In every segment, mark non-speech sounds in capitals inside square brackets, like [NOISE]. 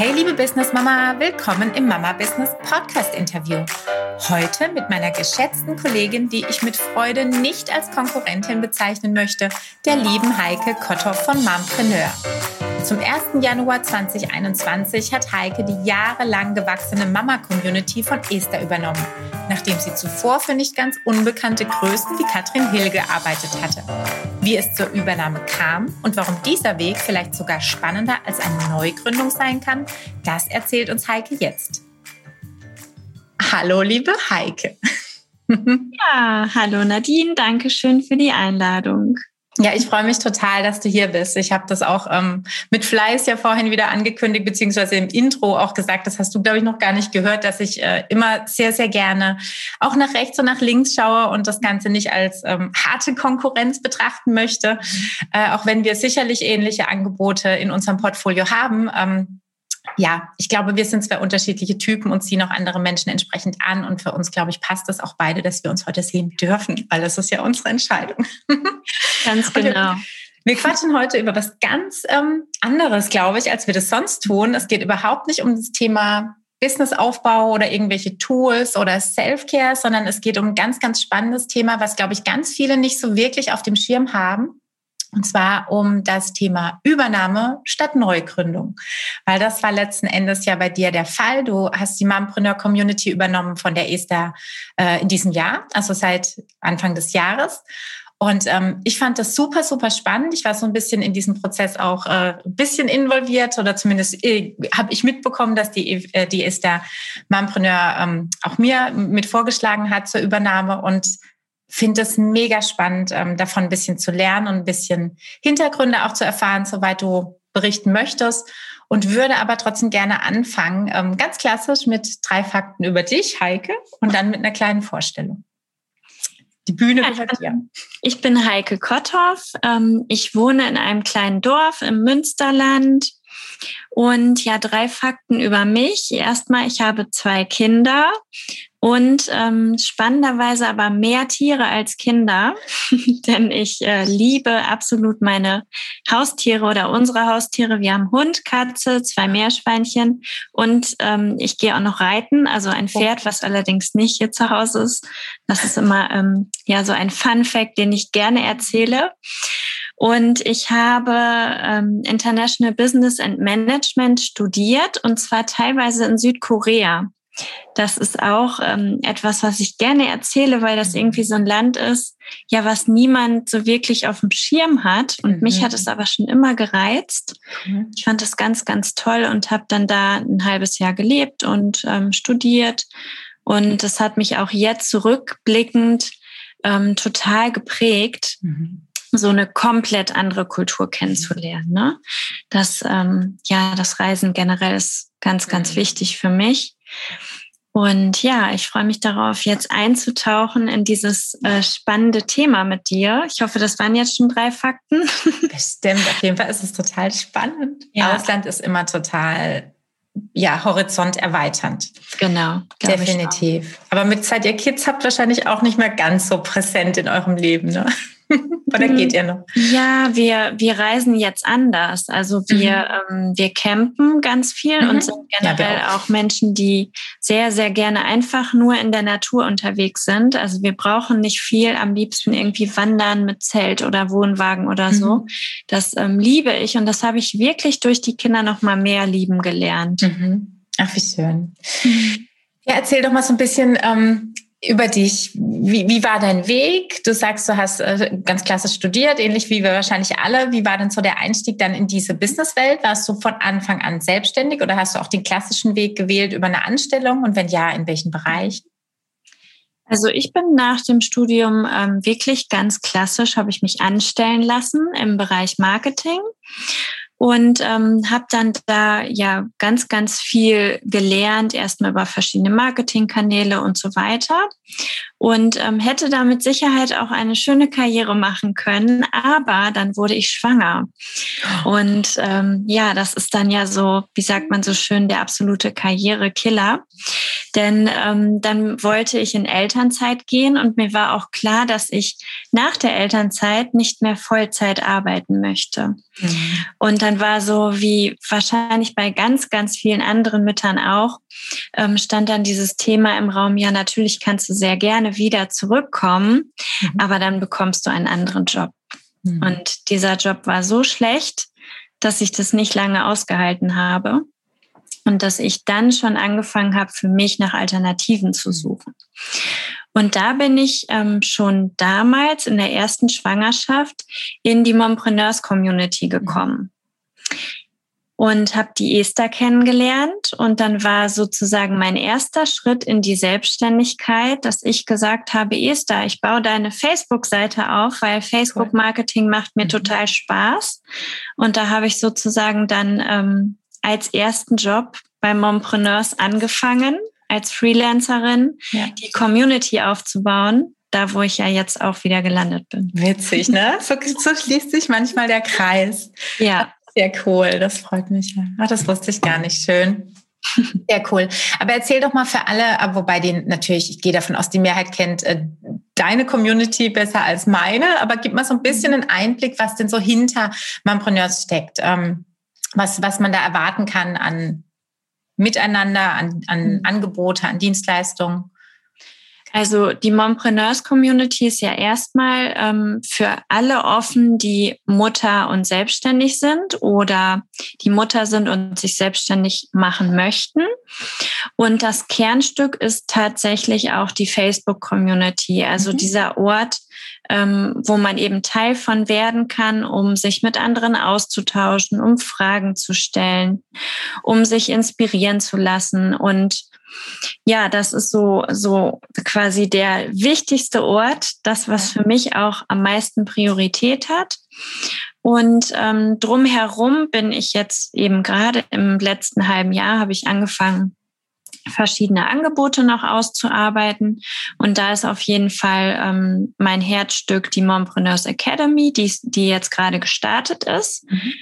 Hey liebe Business Mama, willkommen im Mama Business Podcast Interview. Heute mit meiner geschätzten Kollegin, die ich mit Freude nicht als Konkurrentin bezeichnen möchte, der lieben Heike Kotthoff von Mompreneur. Zum 1. Januar 2021 hat Heike die jahrelang gewachsene Mama-Community von Esther übernommen, nachdem sie zuvor für nicht ganz unbekannte Größen wie Katrin Hill gearbeitet hatte. Wie es zur Übernahme kam und warum dieser Weg vielleicht sogar spannender als eine Neugründung sein kann, das erzählt uns Heike jetzt. Hallo, liebe Heike. [LAUGHS] Ja, hallo Nadine, danke schön für die Einladung. Ja, ich freue mich total, dass du hier bist. Ich habe das auch ähm, mit Fleiß ja vorhin wieder angekündigt, beziehungsweise im Intro auch gesagt. Das hast du, glaube ich, noch gar nicht gehört, dass ich äh, immer sehr, sehr gerne auch nach rechts und nach links schaue und das Ganze nicht als ähm, harte Konkurrenz betrachten möchte. Äh, auch wenn wir sicherlich ähnliche Angebote in unserem Portfolio haben. Ähm, ja, ich glaube, wir sind zwei unterschiedliche Typen und ziehen auch andere Menschen entsprechend an. Und für uns, glaube ich, passt das auch beide, dass wir uns heute sehen dürfen, weil das ist ja unsere Entscheidung. [LAUGHS] Ganz genau. Wir, quatschen heute über was ganz ähm, anderes, glaube ich, als wir das sonst tun. Es geht überhaupt nicht um das Thema Businessaufbau oder irgendwelche Tools oder Self-Care, sondern es geht um ein ganz, ganz spannendes Thema, was, glaube ich, ganz viele nicht so wirklich auf dem Schirm haben. Und zwar um das Thema Übernahme statt Neugründung. Weil das war letzten Endes ja bei dir der Fall. Du hast die Mompreneur Community übernommen von der Esther äh, in diesem Jahr, also seit Anfang des Jahres. Und ähm, ich fand das super, super spannend. Ich war so ein bisschen in diesem Prozess auch äh, ein bisschen involviert oder zumindest äh, habe ich mitbekommen, dass die, äh, die Esther Mompreneur ähm, auch mir mit vorgeschlagen hat zur Übernahme. Und finde es mega spannend, ähm, davon ein bisschen zu lernen und ein bisschen Hintergründe auch zu erfahren, soweit du berichten möchtest. Und würde aber trotzdem gerne anfangen, ähm, ganz klassisch mit drei Fakten über dich, Heike, und dann mit einer kleinen Vorstellung. Die Bühne gehört dir. Ich bin Heike Kotthoff. Ähm, ich wohne in einem kleinen Dorf im Münsterland. Und ja, drei Fakten über mich. Erstmal, ich habe zwei Kinder und ähm, spannenderweise aber mehr Tiere als Kinder, [LAUGHS] denn ich äh, liebe absolut meine Haustiere oder unsere Haustiere. Wir haben Hund, Katze, zwei Meerschweinchen und ähm, ich gehe auch noch reiten, also ein Pferd, was allerdings nicht hier zu Hause ist. Das ist immer ähm, ja so ein Fun Fact, den ich gerne erzähle. Und ich habe ähm, International Business and Management studiert und zwar teilweise in Südkorea. Das ist auch ähm, etwas, was ich gerne erzähle, weil das irgendwie so ein Land ist, ja, was niemand so wirklich auf dem Schirm hat. Und mhm. mich hat es aber schon immer gereizt. Mhm. Ich fand das ganz, ganz toll und habe dann da ein halbes Jahr gelebt und ähm, studiert. Und das hat mich auch jetzt zurückblickend ähm, total geprägt. Mhm so eine komplett andere Kultur kennenzulernen. Ne? Das, ähm, ja, das Reisen generell ist ganz, ganz mhm. wichtig für mich. Und ja, ich freue mich darauf, jetzt einzutauchen in dieses äh, spannende Thema mit dir. Ich hoffe, das waren jetzt schon drei Fakten. [LAUGHS] Bestimmt, auf jeden Fall ist es total spannend. Ja. Ausland ist immer total ja, Horizont erweiternd. Genau. Definitiv. Aber mit Zeit ihr Kids habt wahrscheinlich auch nicht mehr ganz so präsent in eurem Leben, ne? [LAUGHS] Oder geht ihr noch? Ja, wir, wir reisen jetzt anders. Also wir, mhm. ähm, wir campen ganz viel mhm. und sind generell ja, auch. auch Menschen, die sehr, sehr gerne einfach nur in der Natur unterwegs sind. Also wir brauchen nicht viel, am liebsten irgendwie wandern mit Zelt oder Wohnwagen oder so. Mhm. Das ähm, liebe ich und das habe ich wirklich durch die Kinder noch mal mehr lieben gelernt. Mhm. Ach, wie schön. Mhm. Ja, erzähl doch mal so ein bisschen, ähm, über dich. Wie, wie war dein Weg? Du sagst, du hast äh, ganz klassisch studiert, ähnlich wie wir wahrscheinlich alle. Wie war denn so der Einstieg dann in diese Businesswelt? Warst du von Anfang an selbstständig oder hast du auch den klassischen Weg gewählt über eine Anstellung? Und wenn ja, in welchen Bereichen? Also ich bin nach dem Studium ähm, wirklich ganz klassisch, habe ich mich anstellen lassen im Bereich Marketing und ähm, habe dann da ja ganz, ganz viel gelernt, erstmal über verschiedene Marketingkanäle und so weiter. Und ähm, hätte da mit Sicherheit auch eine schöne Karriere machen können, aber dann wurde ich schwanger. Und ähm, ja, das ist dann ja so, wie sagt man so schön, der absolute Karrierekiller. Denn ähm, dann wollte ich in Elternzeit gehen und mir war auch klar, dass ich nach der Elternzeit nicht mehr Vollzeit arbeiten möchte. Mhm. Und dann war so wie wahrscheinlich bei ganz, ganz vielen anderen Müttern auch, ähm, stand dann dieses Thema im Raum, ja, natürlich kannst du sehr gerne wieder zurückkommen, mhm. aber dann bekommst du einen anderen Job. Mhm. Und dieser Job war so schlecht, dass ich das nicht lange ausgehalten habe und dass ich dann schon angefangen habe, für mich nach Alternativen zu suchen. Und da bin ich ähm, schon damals in der ersten Schwangerschaft in die Mompreneurs Community gekommen und habe die Esther kennengelernt. Und dann war sozusagen mein erster Schritt in die Selbstständigkeit, dass ich gesagt habe, Esther, ich baue deine Facebook-Seite auf, weil Facebook-Marketing macht mir mhm. total Spaß. Und da habe ich sozusagen dann ähm, als ersten Job bei Mompreneurs angefangen, als Freelancerin, ja. die Community aufzubauen da wo ich ja jetzt auch wieder gelandet bin. Witzig, ne? So, so schließt sich manchmal der Kreis. Ja. Sehr cool, das freut mich. Ach, das wusste ich gar nicht. Schön. [LAUGHS] Sehr cool. Aber erzähl doch mal für alle, wobei den natürlich, ich gehe davon aus, die Mehrheit kennt äh, deine Community besser als meine, aber gib mal so ein bisschen einen Einblick, was denn so hinter Mompreneurs steckt, ähm, was, was man da erwarten kann an Miteinander, an, an mhm. Angebote, an Dienstleistungen. Also die Mompreneurs Community ist ja erstmal ähm, für alle offen, die Mutter und selbstständig sind oder die Mutter sind und sich selbstständig machen möchten. Und das Kernstück ist tatsächlich auch die Facebook Community, also mhm. dieser Ort, ähm, wo man eben Teil von werden kann, um sich mit anderen auszutauschen, um Fragen zu stellen, um sich inspirieren zu lassen und ja, das ist so, so quasi der wichtigste Ort, das, was für mich auch am meisten Priorität hat. Und ähm, drumherum bin ich jetzt eben gerade im letzten halben Jahr habe ich angefangen, verschiedene Angebote noch auszuarbeiten. Und da ist auf jeden Fall ähm, mein Herzstück die Mompreneurs Academy, die, die jetzt gerade gestartet ist, mhm.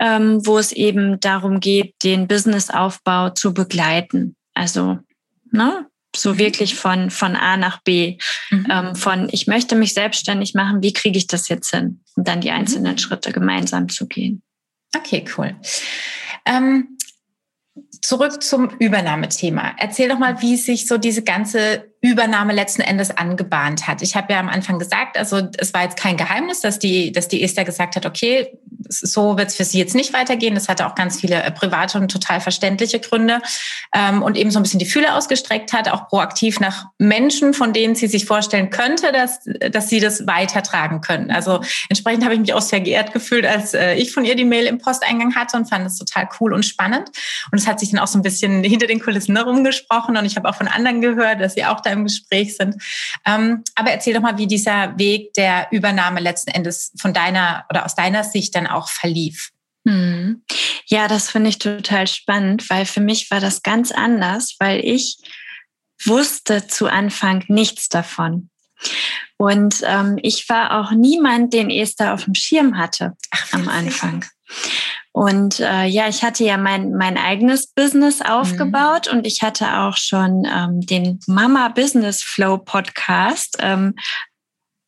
ähm, wo es eben darum geht, den Businessaufbau zu begleiten. Also, ne? So mhm. wirklich von, von A nach B. Mhm. Ähm, von ich möchte mich selbstständig machen, wie kriege ich das jetzt hin? Und dann die einzelnen mhm. Schritte gemeinsam zu gehen. Okay, cool. Ähm, zurück zum Übernahmethema. Erzähl doch mal, wie sich so diese ganze Übernahme letzten Endes angebahnt hat. Ich habe ja am Anfang gesagt, also es war jetzt kein Geheimnis, dass die, dass die Esther gesagt hat, okay, so wird es für sie jetzt nicht weitergehen. Das hatte auch ganz viele äh, private und total verständliche Gründe ähm, und eben so ein bisschen die Fühle ausgestreckt hat, auch proaktiv nach Menschen, von denen sie sich vorstellen könnte, dass, dass sie das weitertragen können. Also entsprechend habe ich mich auch sehr geehrt gefühlt, als äh, ich von ihr die Mail im Posteingang hatte und fand es total cool und spannend. Und es hat sich dann auch so ein bisschen hinter den Kulissen herumgesprochen und ich habe auch von anderen gehört, dass sie auch da im Gespräch sind. Ähm, aber erzähl doch mal, wie dieser Weg der Übernahme letzten Endes von deiner oder aus deiner Sicht dann auch verlief. Hm. Ja, das finde ich total spannend, weil für mich war das ganz anders, weil ich wusste zu Anfang nichts davon. Und ähm, ich war auch niemand, den Esther auf dem Schirm hatte Ach, am Anfang. Und äh, ja, ich hatte ja mein, mein eigenes Business aufgebaut mhm. und ich hatte auch schon ähm, den Mama Business Flow Podcast ähm,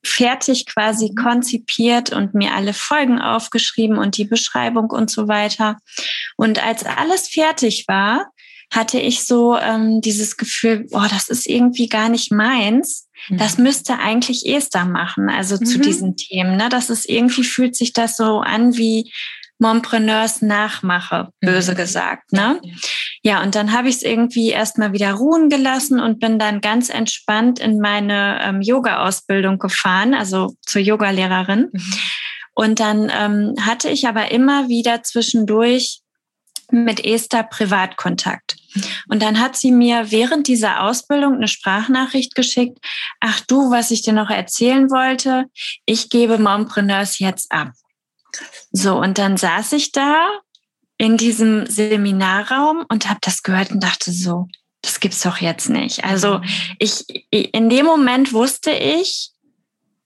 fertig quasi mhm. konzipiert und mir alle Folgen aufgeschrieben und die Beschreibung und so weiter. Und als alles fertig war, hatte ich so ähm, dieses Gefühl, oh, das ist irgendwie gar nicht meins. Das mhm. müsste eigentlich Esther machen, also mhm. zu diesen Themen. Ne? Das ist irgendwie fühlt sich das so an wie Mompreneurs nachmache, böse mhm. gesagt. Ne? Ja, und dann habe ich es irgendwie erstmal wieder ruhen gelassen und bin dann ganz entspannt in meine ähm, Yoga-Ausbildung gefahren, also zur Yogalehrerin. Mhm. Und dann ähm, hatte ich aber immer wieder zwischendurch mit Esther Privatkontakt. Und dann hat sie mir während dieser Ausbildung eine Sprachnachricht geschickt. Ach du, was ich dir noch erzählen wollte, ich gebe Mompreneurs jetzt ab. So, und dann saß ich da in diesem Seminarraum und habe das gehört und dachte so, das gibt's doch jetzt nicht. Also mhm. ich in dem Moment wusste ich,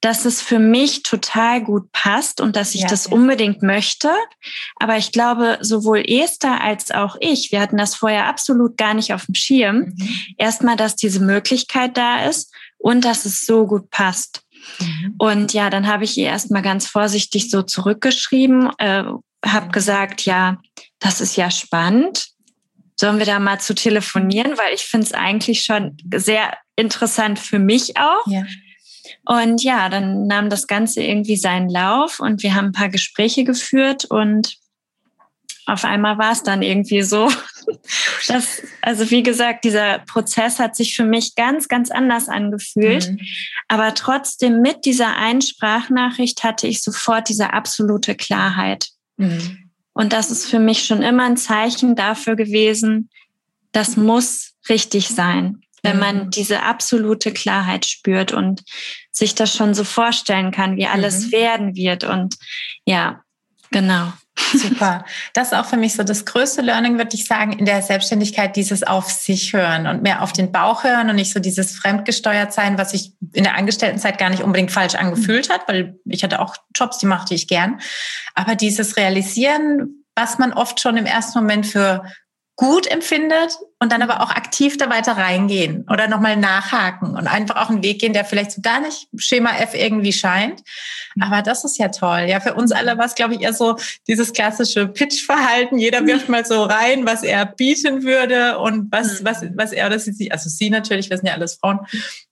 dass es für mich total gut passt und dass ich ja, das ja. unbedingt möchte. Aber ich glaube, sowohl Esther als auch ich, wir hatten das vorher absolut gar nicht auf dem Schirm. Mhm. Erstmal, dass diese Möglichkeit da ist und dass es so gut passt. Mhm. Und ja, dann habe ich ihr erstmal ganz vorsichtig so zurückgeschrieben, äh, habe gesagt, ja, das ist ja spannend. Sollen wir da mal zu telefonieren? Weil ich finde es eigentlich schon sehr interessant für mich auch. Ja. Und ja, dann nahm das Ganze irgendwie seinen Lauf und wir haben ein paar Gespräche geführt und auf einmal war es dann irgendwie so. [LAUGHS] dass, also wie gesagt, dieser Prozess hat sich für mich ganz, ganz anders angefühlt. Mhm. Aber trotzdem mit dieser Einsprachnachricht hatte ich sofort diese absolute Klarheit. Mhm. Und das ist für mich schon immer ein Zeichen dafür gewesen, das muss richtig sein, wenn man mhm. diese absolute Klarheit spürt und sich das schon so vorstellen kann, wie alles mhm. werden wird. Und ja, genau. Super. Das ist auch für mich so das größte Learning, würde ich sagen, in der Selbstständigkeit, dieses auf sich hören und mehr auf den Bauch hören und nicht so dieses fremdgesteuert sein, was sich in der Angestelltenzeit gar nicht unbedingt falsch angefühlt hat, weil ich hatte auch Jobs, die machte ich gern. Aber dieses Realisieren, was man oft schon im ersten Moment für gut empfindet und dann aber auch aktiv da weiter reingehen oder nochmal nachhaken und einfach auch einen Weg gehen, der vielleicht so gar nicht Schema F irgendwie scheint. Aber das ist ja toll. Ja, für uns alle war es, glaube ich, eher so dieses klassische Pitch-Verhalten. Jeder wirft mal so rein, was er bieten würde und was, mhm. was, was er oder sie, also sie natürlich, wir sind ja alles Frauen,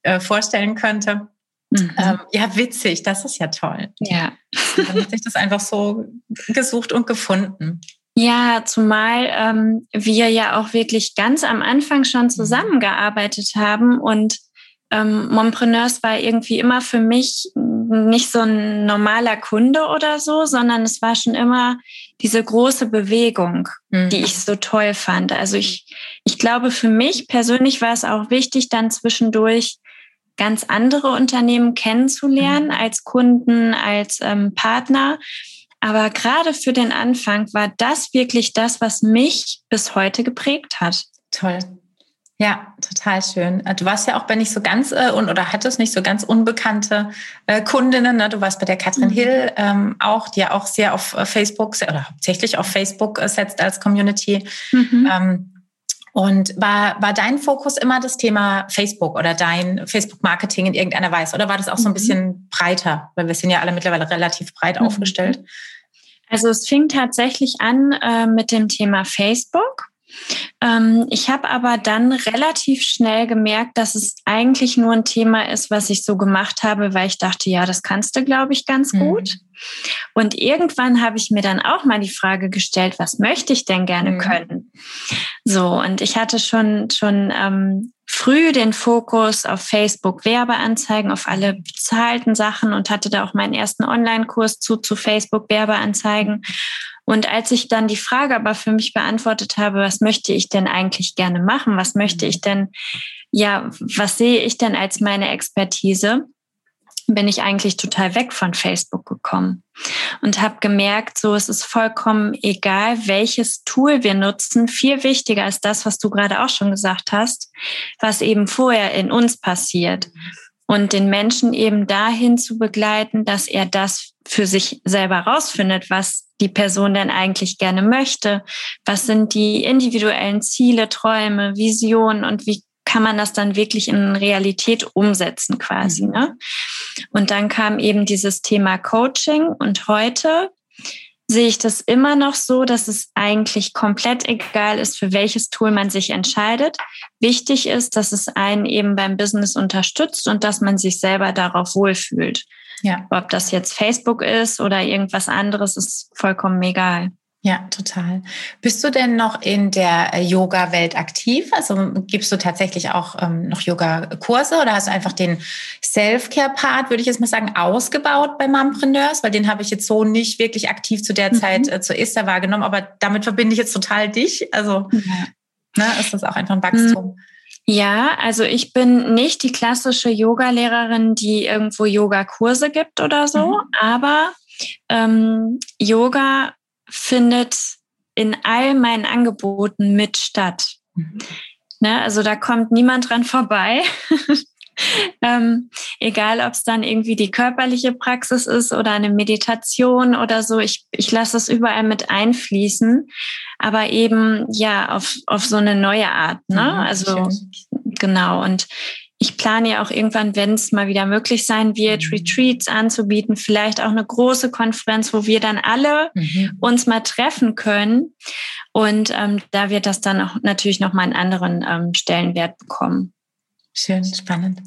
äh, vorstellen könnte. Mhm. Ähm, ja, witzig, das ist ja toll. Ja. Dann hat sich das einfach so gesucht und gefunden. Ja, zumal ähm, wir ja auch wirklich ganz am Anfang schon mhm. zusammengearbeitet haben und ähm, Mompreneurs war irgendwie immer für mich nicht so ein normaler Kunde oder so, sondern es war schon immer diese große Bewegung, mhm. die ich so toll fand. Also ich, ich glaube, für mich persönlich war es auch wichtig, dann zwischendurch ganz andere Unternehmen kennenzulernen mhm. als Kunden, als ähm, Partner, aber gerade für den Anfang war das wirklich das, was mich bis heute geprägt hat. Toll. Ja, total schön. Äh, du warst ja auch bei nicht so ganz äh, oder hattest nicht so ganz unbekannte äh, Kundinnen. Ne? Du warst bei der Katrin mhm. Hill ähm, auch, die ja auch sehr auf äh, Facebook oder hauptsächlich auf Facebook äh, setzt als Community. Mhm. Ähm, und war, war dein Fokus immer das Thema Facebook oder dein Facebook-Marketing in irgendeiner Weise? Oder war das auch so ein mhm. bisschen breiter? Weil wir sind ja alle mittlerweile relativ breit mhm. aufgestellt. Also es fing tatsächlich an äh, mit dem Thema Facebook. Ähm, ich habe aber dann relativ schnell gemerkt, dass es eigentlich nur ein Thema ist, was ich so gemacht habe, weil ich dachte, ja, das kannst du, glaube ich, ganz mhm. gut. Und irgendwann habe ich mir dann auch mal die Frage gestellt, was möchte ich denn gerne mhm. können? So, und ich hatte schon, schon ähm, früh den Fokus auf Facebook Werbeanzeigen, auf alle bezahlten Sachen und hatte da auch meinen ersten Online-Kurs zu, zu Facebook Werbeanzeigen. Und als ich dann die Frage aber für mich beantwortet habe, was möchte ich denn eigentlich gerne machen? Was möchte ich denn, ja, was sehe ich denn als meine Expertise? Bin ich eigentlich total weg von Facebook gekommen und habe gemerkt, so es ist vollkommen egal, welches Tool wir nutzen. Viel wichtiger ist das, was du gerade auch schon gesagt hast, was eben vorher in uns passiert und den Menschen eben dahin zu begleiten, dass er das für sich selber rausfindet, was die Person denn eigentlich gerne möchte. Was sind die individuellen Ziele, Träume, Visionen und wie kann man das dann wirklich in Realität umsetzen quasi. Mhm. Ne? Und dann kam eben dieses Thema Coaching und heute sehe ich das immer noch so, dass es eigentlich komplett egal ist, für welches Tool man sich entscheidet. Wichtig ist, dass es einen eben beim Business unterstützt und dass man sich selber darauf wohlfühlt. Ja. Ob das jetzt Facebook ist oder irgendwas anderes, ist vollkommen egal. Ja, total. Bist du denn noch in der äh, Yoga-Welt aktiv? Also gibst du tatsächlich auch ähm, noch Yoga-Kurse oder hast du einfach den Self-Care-Part, würde ich jetzt mal sagen, ausgebaut bei Mompreneurs? Weil den habe ich jetzt so nicht wirklich aktiv zu der mhm. Zeit äh, zur Esther wahrgenommen, aber damit verbinde ich jetzt total dich. Also ja. ne, ist das auch einfach ein Wachstum. Mhm. Ja, also ich bin nicht die klassische Yoga-Lehrerin, die irgendwo Yoga-Kurse gibt oder so, mhm. aber ähm, Yoga findet in all meinen Angeboten mit statt. Mhm. Ne, also da kommt niemand dran vorbei. [LAUGHS] ähm, egal, ob es dann irgendwie die körperliche Praxis ist oder eine Meditation oder so. Ich, ich lasse es überall mit einfließen, aber eben ja auf, auf so eine neue Art. Ne? Mhm, also schön. genau. Und ich plane ja auch irgendwann, wenn es mal wieder möglich sein wird, mhm. Retreats anzubieten, vielleicht auch eine große Konferenz, wo wir dann alle mhm. uns mal treffen können. Und ähm, da wird das dann auch natürlich noch mal einen anderen ähm, Stellenwert bekommen. Schön, spannend.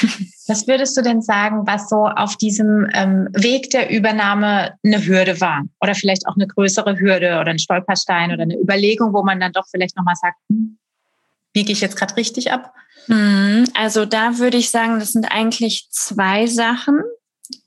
[LAUGHS] Was würdest du denn sagen, was so auf diesem ähm, Weg der Übernahme eine Hürde war? Oder vielleicht auch eine größere Hürde oder ein Stolperstein oder eine Überlegung, wo man dann doch vielleicht nochmal sagt, hm, biege ich jetzt gerade richtig ab? Mhm. Also da würde ich sagen, das sind eigentlich zwei Sachen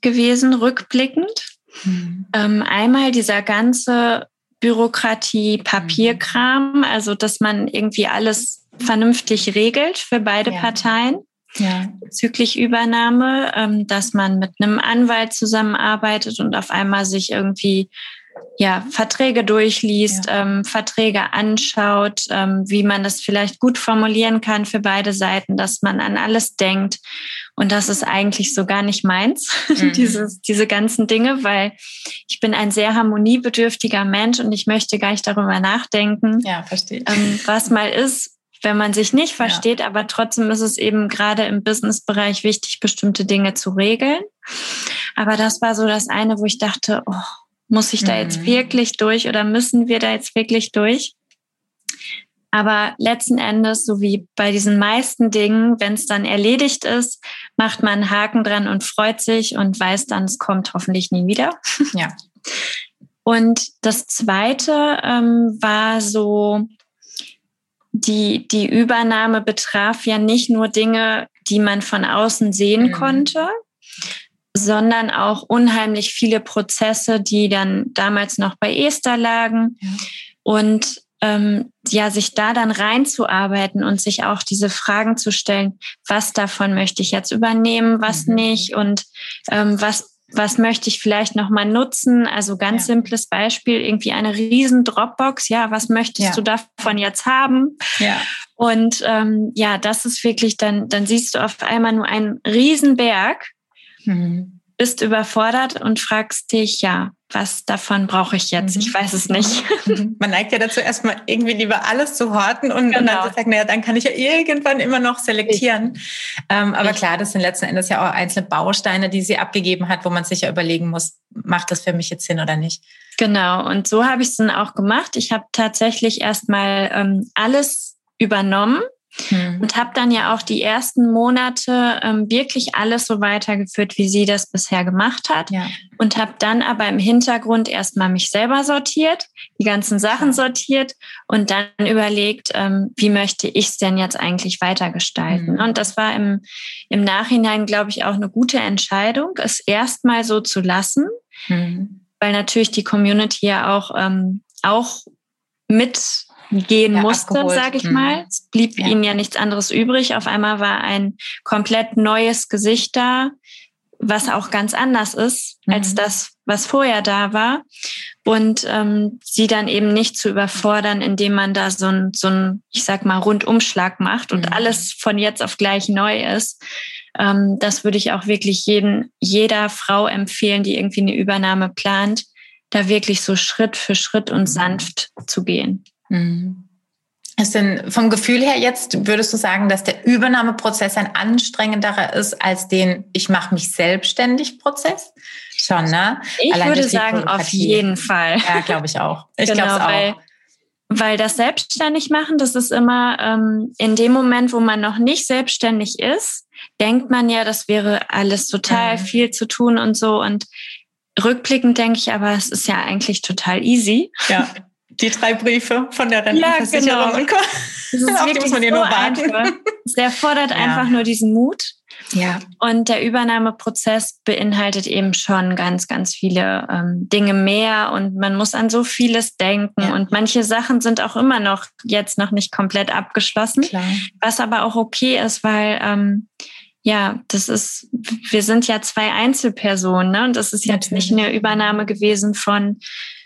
gewesen, rückblickend. Mhm. Ähm, einmal dieser ganze Bürokratie, Papierkram, also dass man irgendwie alles vernünftig regelt für beide ja. Parteien ja. bezüglich Übernahme, ähm, dass man mit einem Anwalt zusammenarbeitet und auf einmal sich irgendwie ja, Verträge durchliest, ja. ähm, Verträge anschaut, ähm, wie man das vielleicht gut formulieren kann für beide Seiten, dass man an alles denkt. Und das ist eigentlich so gar nicht meins, [LAUGHS] mhm. Dieses, diese ganzen Dinge, weil ich bin ein sehr harmoniebedürftiger Mensch und ich möchte gar nicht darüber nachdenken, ja, verstehe. Ähm, was mal ist wenn man sich nicht versteht, ja. aber trotzdem ist es eben gerade im Businessbereich wichtig, bestimmte Dinge zu regeln. Aber das war so das eine, wo ich dachte, oh, muss ich da jetzt mhm. wirklich durch oder müssen wir da jetzt wirklich durch? Aber letzten Endes, so wie bei diesen meisten Dingen, wenn es dann erledigt ist, macht man einen Haken dran und freut sich und weiß dann, es kommt hoffentlich nie wieder. [LAUGHS] Ja. Und das zweite ähm, war so, die, die Übernahme betraf ja nicht nur Dinge, die man von außen sehen mhm. konnte, sondern auch unheimlich viele Prozesse, die dann damals noch bei Esther lagen. Ja. Und ähm, ja, sich da dann reinzuarbeiten und sich auch diese Fragen zu stellen, was davon möchte ich jetzt übernehmen, was mhm. nicht und ähm, was was möchte ich vielleicht noch mal nutzen? Also ganz ja. simples Beispiel, irgendwie eine riesen Dropbox. Ja, was möchtest ja. du davon jetzt haben? Ja. Und ähm, ja, das ist wirklich dann, dann siehst du auf einmal nur einen riesen Berg, mhm. bist überfordert und fragst dich, ja, was davon brauche ich jetzt? Ich mhm. weiß es nicht. Mhm. [LAUGHS] Man neigt ja dazu, erstmal irgendwie lieber alles zu horten und, genau. und dann genau. zu sagen, naja, dann kann ich ja irgendwann immer noch selektieren. Ähm, aber klar, das sind letzten Endes ja auch einzelne Bausteine, die sie abgegeben hat, wo man sich ja überlegen muss, macht das für mich jetzt Sinn oder nicht? Genau, und so habe ich es dann auch gemacht. Ich habe tatsächlich erstmal ähm, alles übernommen hm. Und habe dann ja auch die ersten Monate ähm, wirklich alles so weitergeführt, wie sie das bisher gemacht hat. Ja. Und habe dann aber im Hintergrund erstmal mich selber sortiert, die ganzen Sachen sortiert und dann überlegt, ähm, wie möchte ich es denn jetzt eigentlich weitergestalten. Hm. Und das war im, im Nachhinein, glaube ich, auch eine gute Entscheidung, es erstmal so zu lassen, hm. weil natürlich die Community ja auch, ähm, auch mit gehen ja, musste, sage ich mhm. mal. Es blieb ja. ihnen ja nichts anderes übrig. Auf einmal war ein komplett neues Gesicht da, was auch ganz anders ist mhm. als das, was vorher da war. Und ähm, sie dann eben nicht zu überfordern, indem man da so ein, so ein ich sag mal, Rundumschlag macht und mhm. alles von jetzt auf gleich neu ist. Ähm, das würde ich auch wirklich jeden, jeder Frau empfehlen, die irgendwie eine Übernahme plant, da wirklich so Schritt für Schritt und mhm. sanft zu gehen. Mhm. Ist denn vom Gefühl her jetzt, würdest du sagen, dass der Übernahmeprozess ein anstrengenderer ist als den Ich mache mich selbstständig Prozess? Schon, ne? Ich Allein würde sagen, auf jeden Fall. Ja, glaube ich auch. Ich genau, glaube auch. Weil, weil das selbstständig machen, das ist immer ähm, in dem Moment, wo man noch nicht selbstständig ist, denkt man ja, das wäre alles total mhm. viel zu tun und so. Und rückblickend denke ich aber, es ist ja eigentlich total easy. Ja. [LAUGHS] die drei Briefe von der Rentenversicherung ja, genau. [LAUGHS] Das ist Auf wirklich muss man so nur warten. Einfach. Es erfordert ja. einfach nur diesen Mut. Ja. Und der Übernahmeprozess beinhaltet eben schon ganz, ganz viele ähm, Dinge mehr und man muss an so vieles denken ja. und manche Sachen sind auch immer noch jetzt noch nicht komplett abgeschlossen, Klar. was aber auch okay ist, weil ähm, ja, das ist, wir sind ja zwei Einzelpersonen ne? und das ist jetzt Natürlich. nicht eine Übernahme gewesen von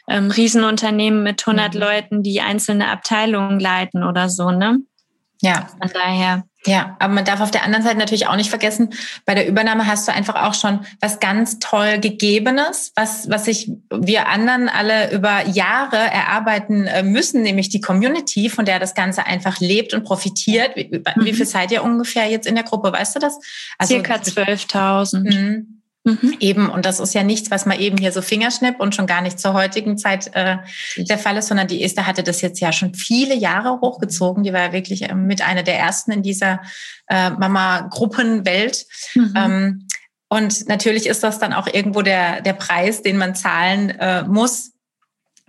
ähm, Riesenunternehmen mit 100 mhm. Leuten, die einzelne Abteilungen leiten oder so, ne? Ja. Von daher. Ja, aber man darf auf der anderen Seite natürlich auch nicht vergessen, bei der Übernahme hast du einfach auch schon was ganz toll Gegebenes, was, was sich wir anderen alle über Jahre erarbeiten äh, müssen, nämlich die Community, von der das Ganze einfach lebt und profitiert. Wie, mhm. wie viel seid ihr ungefähr jetzt in der Gruppe? Weißt du das? Also, Circa 12.000. Mhm. Eben, und das ist ja nichts, was man eben hier so Fingerschnipp und schon gar nicht zur heutigen Zeit äh, der Fall ist, sondern die Esther hatte das jetzt ja schon viele Jahre hochgezogen. Die war ja wirklich äh, mit einer der ersten in dieser äh, Mama-Gruppenwelt. Mhm. Ähm, und natürlich ist das dann auch irgendwo der, der Preis, den man zahlen äh, muss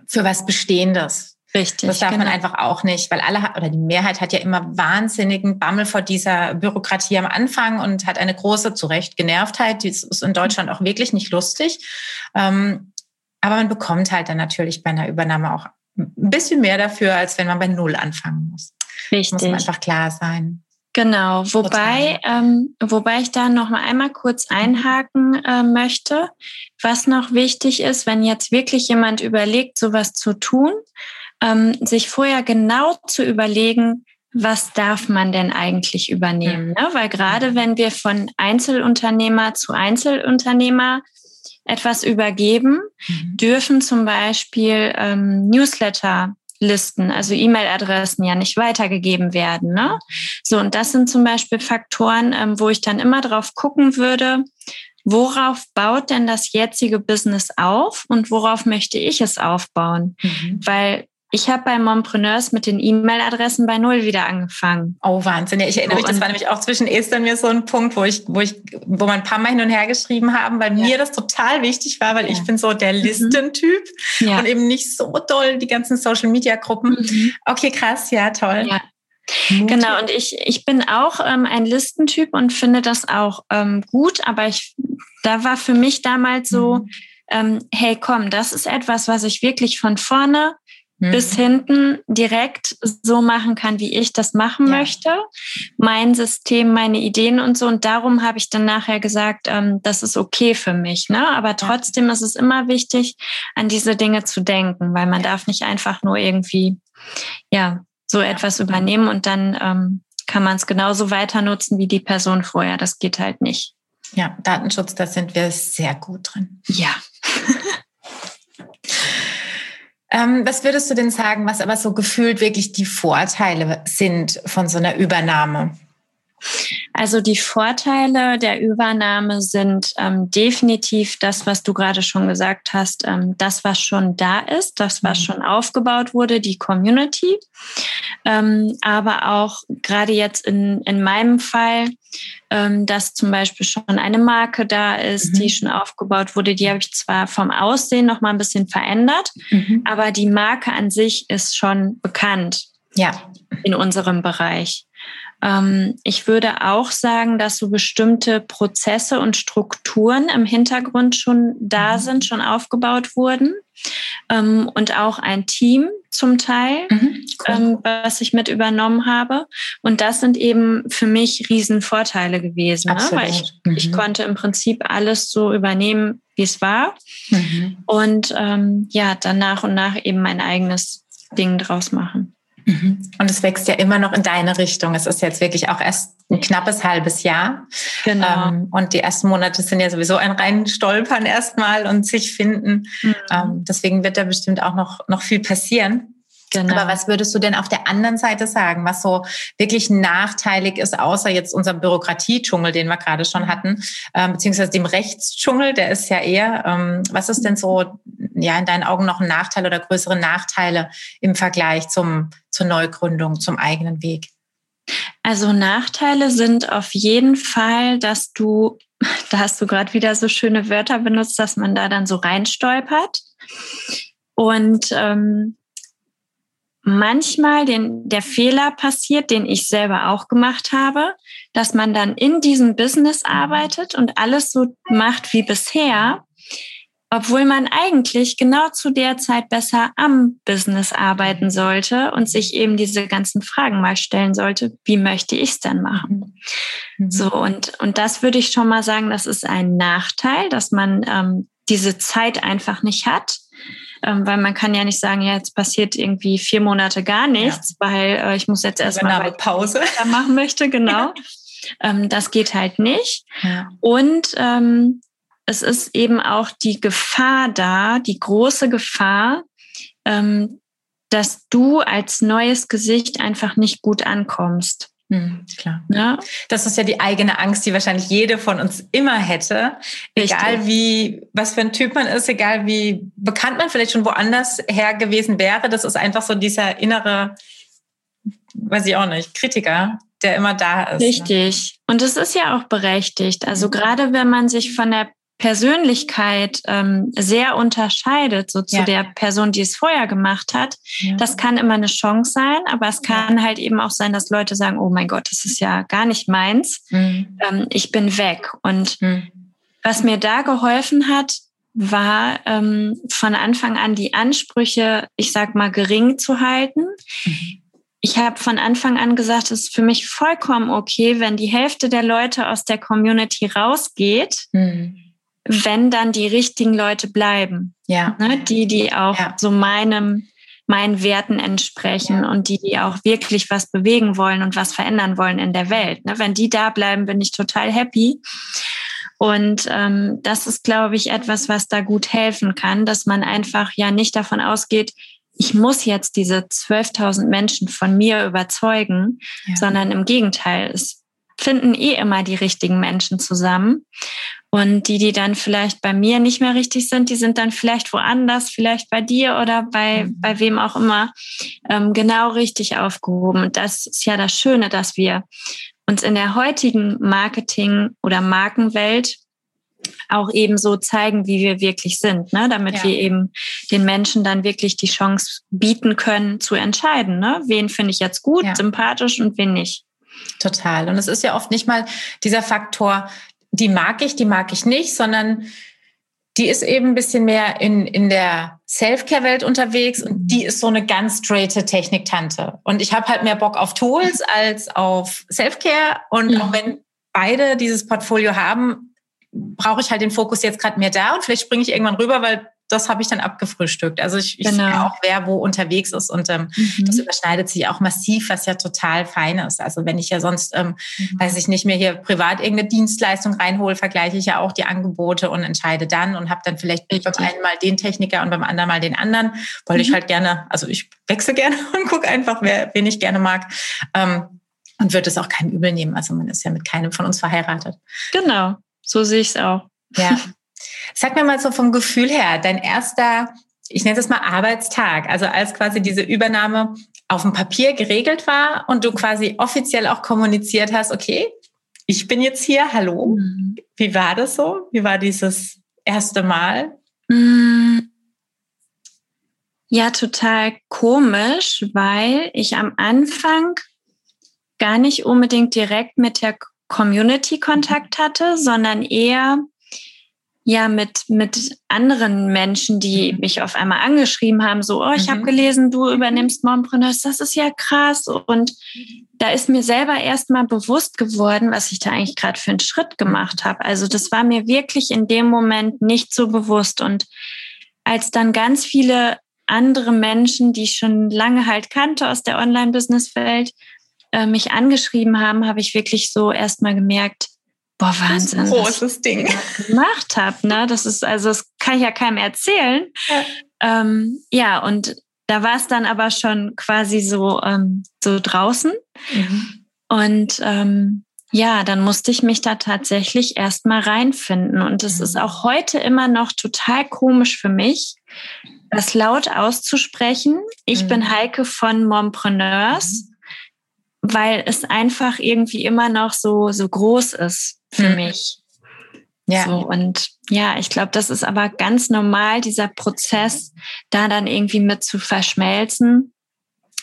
für was Bestehendes. Richtig. Das darf genau. man einfach auch nicht, weil alle oder die Mehrheit hat ja immer wahnsinnigen Bammel vor dieser Bürokratie am Anfang und hat eine große, zu Recht, Genervtheit. Die ist in Deutschland auch wirklich nicht lustig. Ähm, aber man bekommt halt dann natürlich bei einer Übernahme auch ein bisschen mehr dafür, als wenn man bei Null anfangen muss. Richtig. Muss man einfach klar sein. Genau, wobei, ähm, wobei ich da noch mal einmal kurz einhaken äh, möchte, was noch wichtig ist, wenn jetzt wirklich jemand überlegt, sowas zu tun, ähm, sich vorher genau zu überlegen, was darf man denn eigentlich übernehmen? Mhm. Ne? Weil gerade wenn wir von Einzelunternehmer zu Einzelunternehmer etwas übergeben, mhm. dürfen zum Beispiel ähm, Newsletter Listen, also E-Mail-Adressen ja nicht weitergegeben werden. Ne? So, und das sind zum Beispiel Faktoren, ähm, wo ich dann immer drauf gucken würde, worauf baut denn das jetzige Business auf und worauf möchte ich es aufbauen? Mhm. Weil ich habe bei Mompreneurs mit den E-Mail-Adressen bei Null wieder angefangen. Oh, Wahnsinn. Ja, ich erinnere mich, das war nämlich auch zwischen Esther und mir so ein Punkt, wo ich, wo ich, wo man ein paar Mal hin und her geschrieben haben, weil ja. mir das total wichtig war, weil ja. ich bin so der mhm. Listentyp ja. und eben nicht so doll die ganzen Social-Media-Gruppen. Mhm. Okay, krass, ja, toll. Ja. Genau, und ich, ich bin auch ähm, ein Listentyp und finde das auch ähm, gut, aber ich, da war für mich damals so, mhm. ähm, hey komm, das ist etwas, was ich wirklich von vorne mhm. bis hinten direkt so machen kann, wie ich das machen ja. möchte. Mein System, meine Ideen und so. Und darum habe ich dann nachher gesagt, ähm, das ist okay für mich. Ne? Aber trotzdem ja. ist es immer wichtig, an diese Dinge zu denken, weil man darf nicht einfach nur irgendwie, ja, so etwas übernehmen und dann ähm, kann man es genauso weiter nutzen wie die Person vorher. Das geht halt nicht. Ja, Datenschutz, da sind wir sehr gut drin. Ja. [LAUGHS] Ähm, was würdest du denn sagen, was aber so gefühlt wirklich die Vorteile sind von so einer Übernahme? Also die Vorteile der Übernahme sind ähm, definitiv das, was du gerade schon gesagt hast, ähm, das, was schon da ist, das, was mhm. schon aufgebaut wurde, die Community. Ähm, aber auch gerade jetzt in, in meinem Fall, ähm, dass zum Beispiel schon eine Marke da ist, mhm. die schon aufgebaut wurde. Die habe ich zwar vom Aussehen noch mal ein bisschen verändert, mhm. aber die Marke an sich ist schon bekannt. Ja. In unserem Bereich. Ähm, ich würde auch sagen, dass so bestimmte Prozesse und Strukturen im Hintergrund schon da mhm. sind, schon aufgebaut wurden. Ähm, und auch ein Team zum Teil, mhm, cool. Ähm, was ich mit übernommen habe. Und das sind eben für mich Riesenvorteile gewesen, ne? weil ich, mhm. ich konnte im Prinzip alles so übernehmen, wie es war. Mhm. Und ähm, ja, dann nach und nach eben mein eigenes Ding draus machen. Und es wächst ja immer noch in deine Richtung. Es ist jetzt wirklich auch erst ein knappes halbes Jahr. Genau. Ähm, und die ersten Monate sind ja sowieso ein rein Stolpern erstmal und sich finden. Mhm. Ähm, deswegen wird da bestimmt auch noch, noch viel passieren. Genau. Aber was würdest du denn auf der anderen Seite sagen, was so wirklich nachteilig ist, außer jetzt unserem Bürokratiedschungel, den wir gerade schon hatten, ähm, beziehungsweise dem Rechtsdschungel, der ist ja eher, ähm, was ist denn so, ja, in deinen Augen noch ein Nachteil oder größere Nachteile im Vergleich zum, zur Neugründung, zum eigenen Weg? Also Nachteile sind auf jeden Fall, dass du, [LAUGHS] da hast du gerade wieder so schöne Wörter benutzt, dass man da dann so reinstolpert. Und ähm, manchmal den, der Fehler passiert, den ich selber auch gemacht habe, dass man dann in diesem Business arbeitet und alles so macht wie bisher, obwohl man eigentlich genau zu der Zeit besser am Business arbeiten sollte und sich eben diese ganzen Fragen mal stellen sollte, wie möchte ich es denn machen? Mhm. So, und, und das würde ich schon mal sagen, das ist ein Nachteil, dass man ähm, diese Zeit einfach nicht hat ähm, weil man kann ja nicht sagen, ja, jetzt passiert irgendwie vier Monate gar nichts, ja. weil äh, ich muss jetzt erstmal Pause [LAUGHS] machen möchte, genau. ähm, das geht halt nicht. Ja. Und ähm, es ist eben auch die Gefahr da, die große Gefahr, ähm, dass du als neues Gesicht einfach nicht gut ankommst. Hm, klar. Ja? Das ist ja die eigene Angst, die wahrscheinlich jede von uns immer hätte. Richtig. Egal wie, was für ein Typ man ist, egal wie bekannt man vielleicht schon woanders her gewesen wäre. Das ist einfach so dieser innere, weiß ich auch nicht, Kritiker, der immer da ist. Ne? Richtig. Ne? Und es ist ja auch berechtigt. Also mhm. gerade wenn man sich von der Persönlichkeit ähm, sehr unterscheidet, so zu ja. der Person, die es vorher gemacht hat. Ja. Das kann immer eine Chance sein, aber es kann ja. halt eben auch sein, dass Leute sagen, oh mein Gott, das ist ja gar nicht meins. Mhm. Ähm, ich bin weg. Und mhm. was mir da geholfen hat, war ähm, von Anfang an die Ansprüche, ich sag mal, gering zu halten. Mhm. Ich habe von Anfang an gesagt, es ist für mich vollkommen okay, wenn die Hälfte der Leute aus der Community rausgeht. Wenn dann die richtigen Leute bleiben. Ja. Ne? Die, die auch ja. so meinem, meinen Werten entsprechen ja. und die, die auch wirklich was bewegen wollen und was verändern wollen in der Welt. Ne? Wenn die da bleiben, bin ich total happy. Und ähm, das ist, glaube ich, etwas, was da gut helfen kann, dass man einfach ja nicht davon ausgeht, ich muss jetzt diese 12.000 Menschen von mir überzeugen, ja. sondern im Gegenteil, es finden eh immer die richtigen Menschen zusammen. Und die, die dann vielleicht bei mir nicht mehr richtig sind, die sind dann vielleicht woanders, vielleicht bei dir oder bei, mhm. bei wem auch immer, ähm, genau richtig aufgehoben. Und das ist ja das Schöne, dass wir uns in der heutigen Marketing- oder Markenwelt auch eben so zeigen, wie wir wirklich sind, ne? damit ja. wir eben den Menschen dann wirklich die Chance bieten können, zu entscheiden, ne? wen finde ich jetzt gut, ja. sympathisch und wen nicht. Total. Und es ist ja oft nicht mal dieser Faktor, die mag ich, die mag ich nicht, sondern die ist eben ein bisschen mehr in, in der Self-Care-Welt unterwegs und die ist so eine ganz straighte Techniktante. Und ich habe halt mehr Bock auf Tools als auf Self-Care. Und mhm. auch wenn beide dieses Portfolio haben, brauche ich halt den Fokus jetzt gerade mehr da und vielleicht springe ich irgendwann rüber, weil das habe ich dann abgefrühstückt. Also ich, genau. ich sehe auch, wer wo unterwegs ist und ähm, mhm. das überschneidet sich auch massiv, was ja total fein ist. Also wenn ich ja sonst, ähm, mhm. weiß ich nicht mehr hier privat irgendeine Dienstleistung reinhole, vergleiche ich ja auch die Angebote und entscheide dann und habe dann vielleicht Richtig. beim einen mal den Techniker und beim anderen mal den anderen, weil mhm. ich halt gerne, also ich wechsle gerne [LAUGHS] und gucke einfach, wer, wen ich gerne mag. Ähm, und würde es auch keinem übel nehmen. Also man ist ja mit keinem von uns verheiratet. Genau, so sehe ich es auch. Ja. [LAUGHS] Sag mir mal so vom Gefühl her, dein erster, ich nenne es mal Arbeitstag, also als quasi diese Übernahme auf dem Papier geregelt war und du quasi offiziell auch kommuniziert hast, okay, ich bin jetzt hier, hallo. Mhm. Wie war das so? Wie war dieses erste Mal? Mhm. Ja, total komisch, weil ich am Anfang gar nicht unbedingt direkt mit der Community Kontakt hatte, sondern eher ja mit mit anderen Menschen, die mhm. mich auf einmal angeschrieben haben, so, oh, ich mhm. habe gelesen, du übernimmst Mompreneurs, das ist ja krass. Und da ist mir selber erstmal bewusst geworden, was ich da eigentlich gerade für einen Schritt gemacht habe. Also das war mir wirklich in dem Moment nicht so bewusst. Und als dann ganz viele andere Menschen, die ich schon lange halt kannte aus der Online-Business-Welt, äh, mich angeschrieben haben, habe ich wirklich so erstmal gemerkt, Boah, Wahnsinn. Das großes Ding. Was gemacht habe, ne? Das ist, also, das kann ich ja keinem erzählen. Ja, ähm, ja und da war es dann aber schon quasi so, ähm, so draußen. Mhm. Und ähm, ja, dann musste ich mich da tatsächlich erstmal reinfinden. Und es mhm. ist auch heute immer noch total komisch für mich, das laut auszusprechen. Ich mhm. bin Heike von Mompreneurs, mhm. Weil es einfach irgendwie immer noch so, so groß ist für mhm. mich. Ja. So, und ja, ich glaube, das ist aber ganz normal, dieser Prozess, da dann irgendwie mit zu verschmelzen.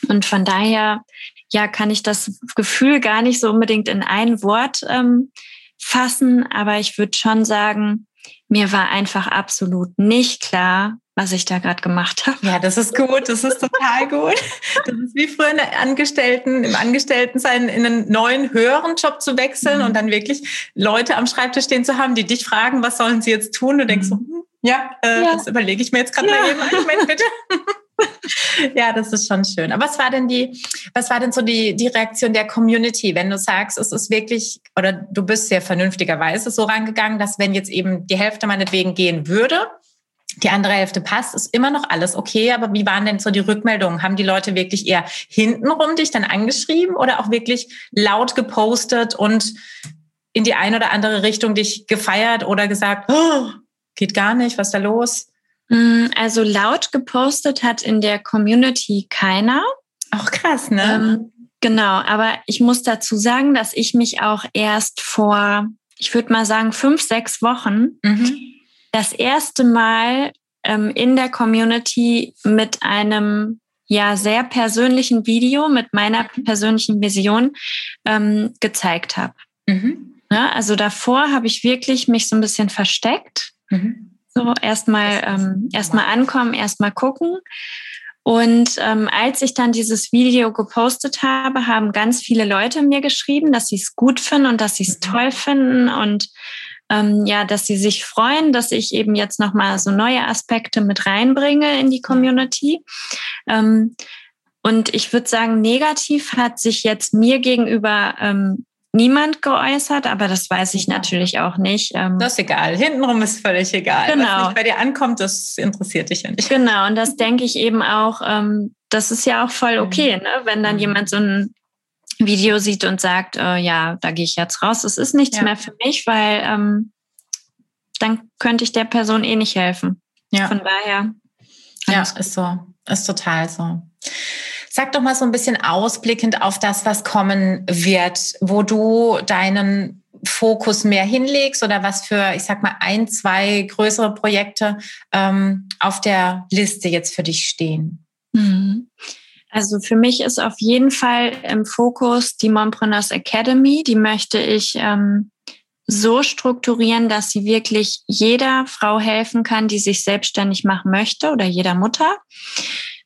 Und von daher, ja, kann ich das Gefühl gar nicht so unbedingt in ein Wort ähm, fassen, aber ich würde schon sagen, mir war einfach absolut nicht klar, was ich da gerade gemacht habe. Ja, das ist gut, das ist total gut. Das ist wie früher in Angestellten, im Angestelltensein in einen neuen, höheren Job zu wechseln mhm. und dann wirklich Leute am Schreibtisch stehen zu haben, die dich fragen, was sollen sie jetzt tun? Du denkst so, mhm. hm, Ja, äh, ja. das überlege ich mir jetzt gerade ja. mal eben. Moment, bitte. ja, das ist schon schön. Aber was war denn die, was war denn so die, die Reaktion der Community, wenn du sagst, es ist wirklich, oder du bist sehr vernünftigerweise so rangegangen, dass wenn jetzt eben die Hälfte meinetwegen gehen würde, die andere Hälfte passt, ist immer noch alles okay. Aber wie waren denn so die Rückmeldungen? Haben die Leute wirklich eher hintenrum dich dann angeschrieben oder auch wirklich laut gepostet und in die eine oder andere Richtung dich gefeiert oder gesagt, oh, geht gar nicht, was ist da los? Mm, also laut gepostet hat in der Community keiner. Auch krass, ne? Ähm, genau, aber ich muss dazu sagen, dass ich mich auch erst vor, ich würde mal sagen, fünf, sechs Wochen mhm. Das erste Mal ähm, in der Community mit einem ja sehr persönlichen Video, mit meiner persönlichen Vision ähm, gezeigt habe. Mhm. Ja, also davor habe ich wirklich mich so ein bisschen versteckt. Mhm. So erstmal ähm, erstmal ankommen, erstmal gucken. Und ähm, als ich dann dieses Video gepostet habe, haben ganz viele Leute mir geschrieben, dass sie es gut finden und dass sie es mhm. toll finden und ähm, ja, dass sie sich freuen, dass ich eben jetzt nochmal so neue Aspekte mit reinbringe in die Community. Ähm, und ich würde sagen, negativ hat sich jetzt mir gegenüber ähm, niemand geäußert, aber das weiß ich natürlich auch nicht. Ähm. Das ist egal. Hintenrum ist völlig egal. Genau. Was nicht bei dir ankommt, das interessiert dich ja nicht. Genau, und das denke ich eben auch, ähm, das ist ja auch voll okay, ne? wenn dann mhm. jemand so ein Video sieht und sagt, äh, ja, da gehe ich jetzt raus, das ist nichts ja. mehr für mich, weil ähm, dann könnte ich der Person eh nicht helfen. Ja. Von daher. Ja, ist so. Ist total so. Sag doch mal so ein bisschen ausblickend auf das, was kommen wird, wo du deinen Fokus mehr hinlegst oder was für, ich sag mal, ein, zwei größere Projekte ähm, auf der Liste jetzt für dich stehen? Mhm. Also für mich ist auf jeden Fall im Fokus die Mompreneurs Academy. Die möchte ich ähm, so strukturieren, dass sie wirklich jeder Frau helfen kann, die sich selbstständig machen möchte oder jeder Mutter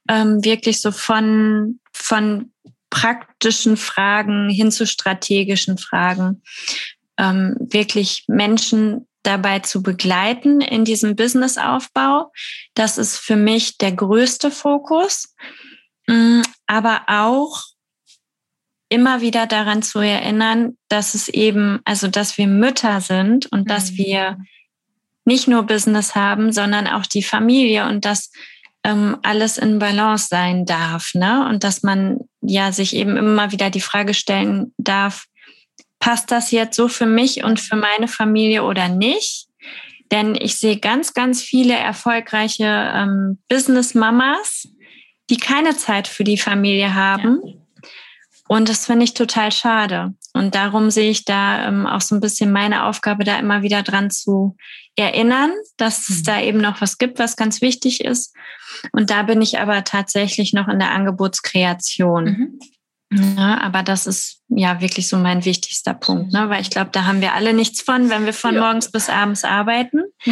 ähm, wirklich so von, von praktischen Fragen hin zu strategischen Fragen, ähm, wirklich Menschen dabei zu begleiten in diesem Businessaufbau. Das ist für mich der größte Fokus, aber auch immer wieder daran zu erinnern, dass es eben, also dass wir Mütter sind und mhm. dass wir nicht nur Business haben, sondern auch die Familie und dass ähm, alles in Balance sein darf, ne? Und dass man ja sich eben immer wieder die Frage stellen darf, passt das jetzt so für mich und für meine Familie oder nicht? Denn ich sehe ganz, ganz viele erfolgreiche ähm, Business-Mamas, die keine Zeit für die Familie haben. Ja. Und das finde ich total schade. Und darum sehe ich da ähm, auch so ein bisschen meine Aufgabe, da immer wieder dran zu erinnern, dass es mhm. da eben noch was gibt, was ganz wichtig ist. Und da bin ich aber tatsächlich noch in der Angebotskreation. Mhm. Ja, aber das ist ja wirklich so mein wichtigster Punkt, ne? weil ich glaube, da haben wir alle nichts von, wenn wir von ja. morgens bis abends arbeiten. [LAUGHS]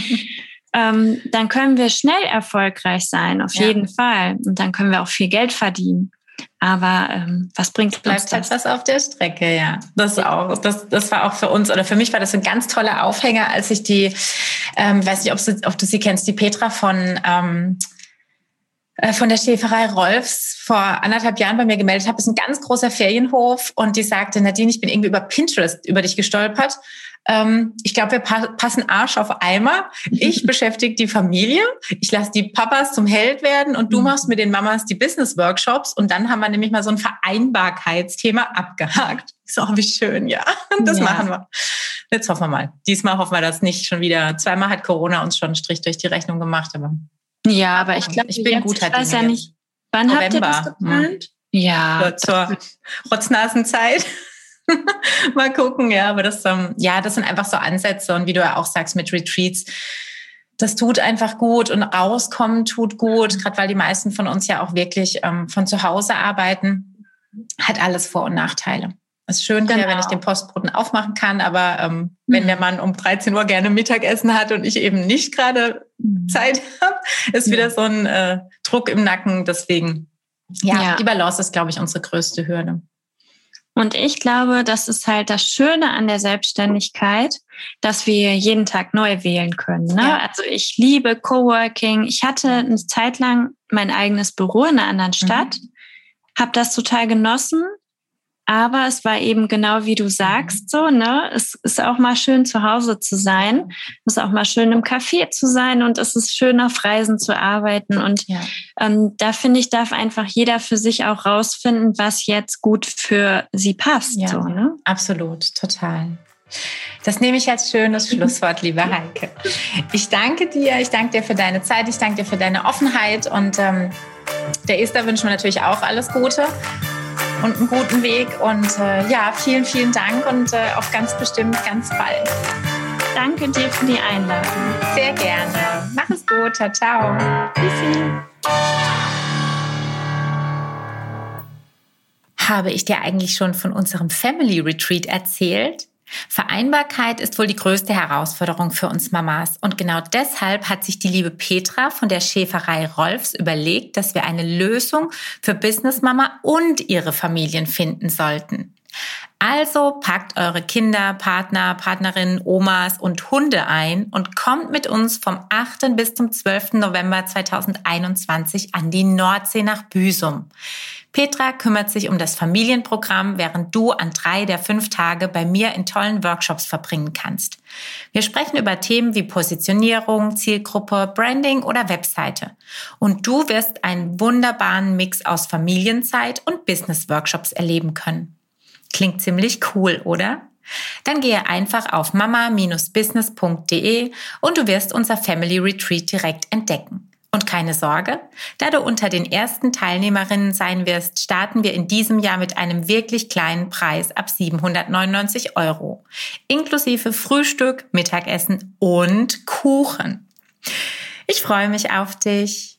ähm, dann können wir schnell erfolgreich sein, auf ja. jeden Fall. Und dann können wir auch viel Geld verdienen. Aber ähm, was bringt Bleibt uns das? etwas auf der Strecke, ja. Das auch. Das, das war auch für uns oder für mich war das ein ganz toller Aufhänger, als ich die, ähm, weiß nicht, ob du, ob du sie kennst, die Petra von ähm, äh, von der Schäferei Rolfs vor anderthalb Jahren bei mir gemeldet habe, ist ein ganz großer Ferienhof und die sagte, Nadine, ich bin irgendwie über Pinterest über dich gestolpert ähm, ich glaube, wir pa passen Arsch auf Eimer. Ich [LAUGHS] beschäftige die Familie, ich lasse die Papas zum Held werden und du mhm. machst mit den Mamas die Business-Workshops und dann haben wir nämlich mal so ein Vereinbarkeitsthema abgehakt. So, wie schön, ja. [LAUGHS] Das ja. machen wir. Jetzt hoffen wir mal. Diesmal hoffen wir das nicht schon wieder. Zweimal hat Corona uns schon einen Strich durch die Rechnung gemacht, aber. Ja, aber ich glaube, ich bin jetzt, guter Ich weiß ja nicht. Wann November. habt ihr das geplant? Hm. Ja. Zur Rotznasenzeit. [LAUGHS] Mal gucken, ja, aber das, ähm, ja, das sind einfach so Ansätze und wie du ja auch sagst mit Retreats, das tut einfach gut und rauskommen tut gut, gerade weil die meisten von uns ja auch wirklich ähm, von zu Hause arbeiten, hat alles Vor- und Nachteile. Es ist schön genau. wenn ich den Postboten aufmachen kann, aber ähm, mhm. wenn der Mann um 13 Uhr gerne Mittagessen hat und ich eben nicht gerade. Zeit [LAUGHS] habe, ist ja. wieder so ein äh, Druck im Nacken. Deswegen, ja, ja, die Balance ist, glaube ich, unsere größte Hürde. Und ich glaube, das ist halt das Schöne an der Selbstständigkeit, dass wir jeden Tag neu wählen können. Ne? Ja. Also ich liebe Coworking. Ich hatte eine Zeit lang mein eigenes Büro in einer anderen Stadt, mhm. habe das total genossen aber es war eben genau wie du sagst, so, ne? Es ist auch mal schön zu Hause zu sein. Es ist auch mal schön im Café zu sein und es ist schön auf Reisen zu arbeiten. Und ja. ähm, da finde ich, darf einfach jeder für sich auch rausfinden, was jetzt gut für sie passt. Ja, so, ne? absolut, total. Das nehme ich als schönes [LAUGHS] Schlusswort, liebe Heike. Ich danke dir, ich danke dir für deine Zeit, ich danke dir für deine Offenheit und ähm, der Esther wünschen wir natürlich auch alles Gute und einen guten Weg. Und äh, ja, vielen, vielen Dank und äh, auf ganz bestimmt ganz bald. Danke dir für die Einladung. Sehr gerne. Mach es gut. Ciao, ciao. Tschüssi. Habe ich dir eigentlich schon von unserem Family Retreat erzählt? Vereinbarkeit ist wohl die größte Herausforderung für uns Mamas. Und genau deshalb hat sich die liebe Petra von der Schäferei Rolfs überlegt, dass wir eine Lösung für Business Mama und ihre Familien finden sollten. Also packt eure Kinder, Partner, Partnerinnen, Omas und Hunde ein und kommt mit uns vom 8. bis zum 12. November 2021 an die Nordsee nach Büsum. Petra kümmert sich um das Familienprogramm, während du an drei der fünf Tage bei mir in tollen Workshops verbringen kannst. Wir sprechen über Themen wie Positionierung, Zielgruppe, Branding oder Webseite. Und du wirst einen wunderbaren Mix aus Familienzeit und Business-Workshops erleben können. Klingt ziemlich cool, oder? Dann gehe einfach auf mama-business.de und du wirst unser Family Retreat direkt entdecken. Und keine Sorge, da du unter den ersten Teilnehmerinnen sein wirst, starten wir in diesem Jahr mit einem wirklich kleinen Preis ab 799 Euro, inklusive Frühstück, Mittagessen und Kuchen. Ich freue mich auf dich.